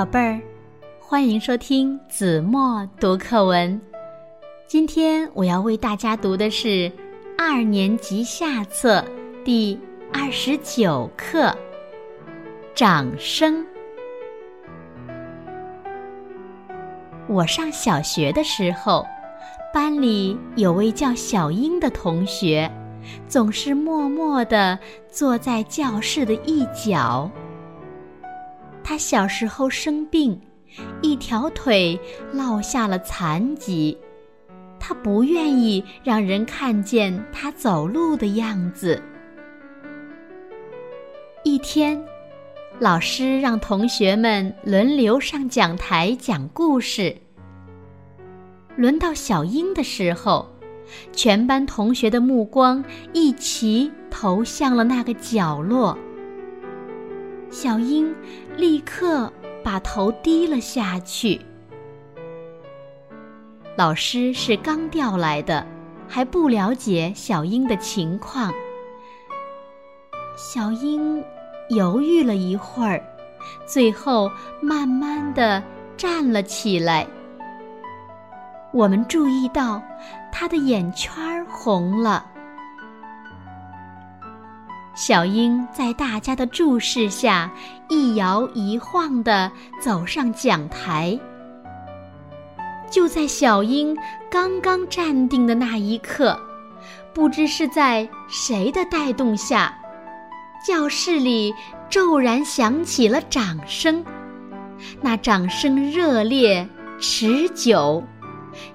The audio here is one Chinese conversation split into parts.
宝贝儿，欢迎收听子墨读课文。今天我要为大家读的是二年级下册第二十九课《掌声》。我上小学的时候，班里有位叫小英的同学，总是默默地坐在教室的一角。他小时候生病，一条腿落下了残疾。他不愿意让人看见他走路的样子。一天，老师让同学们轮流上讲台讲故事。轮到小英的时候，全班同学的目光一齐投向了那个角落。小英立刻把头低了下去。老师是刚调来的，还不了解小英的情况。小英犹豫了一会儿，最后慢慢的站了起来。我们注意到她的眼圈红了。小英在大家的注视下，一摇一晃地走上讲台。就在小英刚刚站定的那一刻，不知是在谁的带动下，教室里骤然响起了掌声。那掌声热烈持久，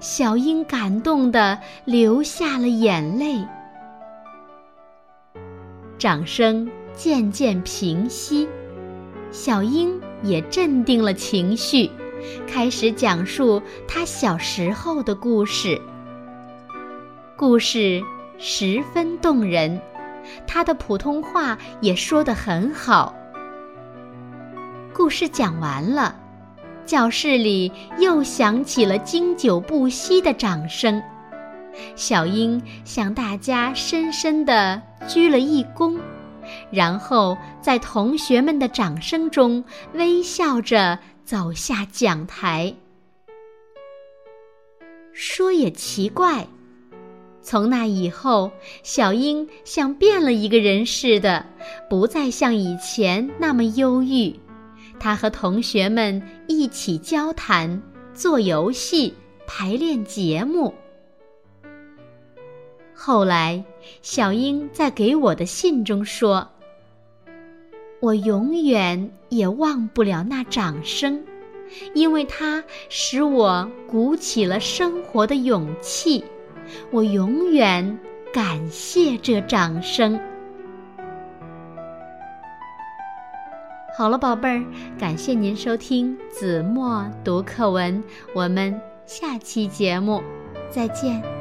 小英感动的流下了眼泪。掌声渐渐平息，小英也镇定了情绪。开始讲述他小时候的故事。故事十分动人，他的普通话也说得很好。故事讲完了，教室里又响起了经久不息的掌声。小英向大家深深地鞠了一躬，然后在同学们的掌声中微笑着。走下讲台，说也奇怪，从那以后，小英像变了一个人似的，不再像以前那么忧郁。她和同学们一起交谈、做游戏、排练节目。后来，小英在给我的信中说。我永远也忘不了那掌声，因为它使我鼓起了生活的勇气。我永远感谢这掌声。好了，宝贝儿，感谢您收听子墨读课文，我们下期节目再见。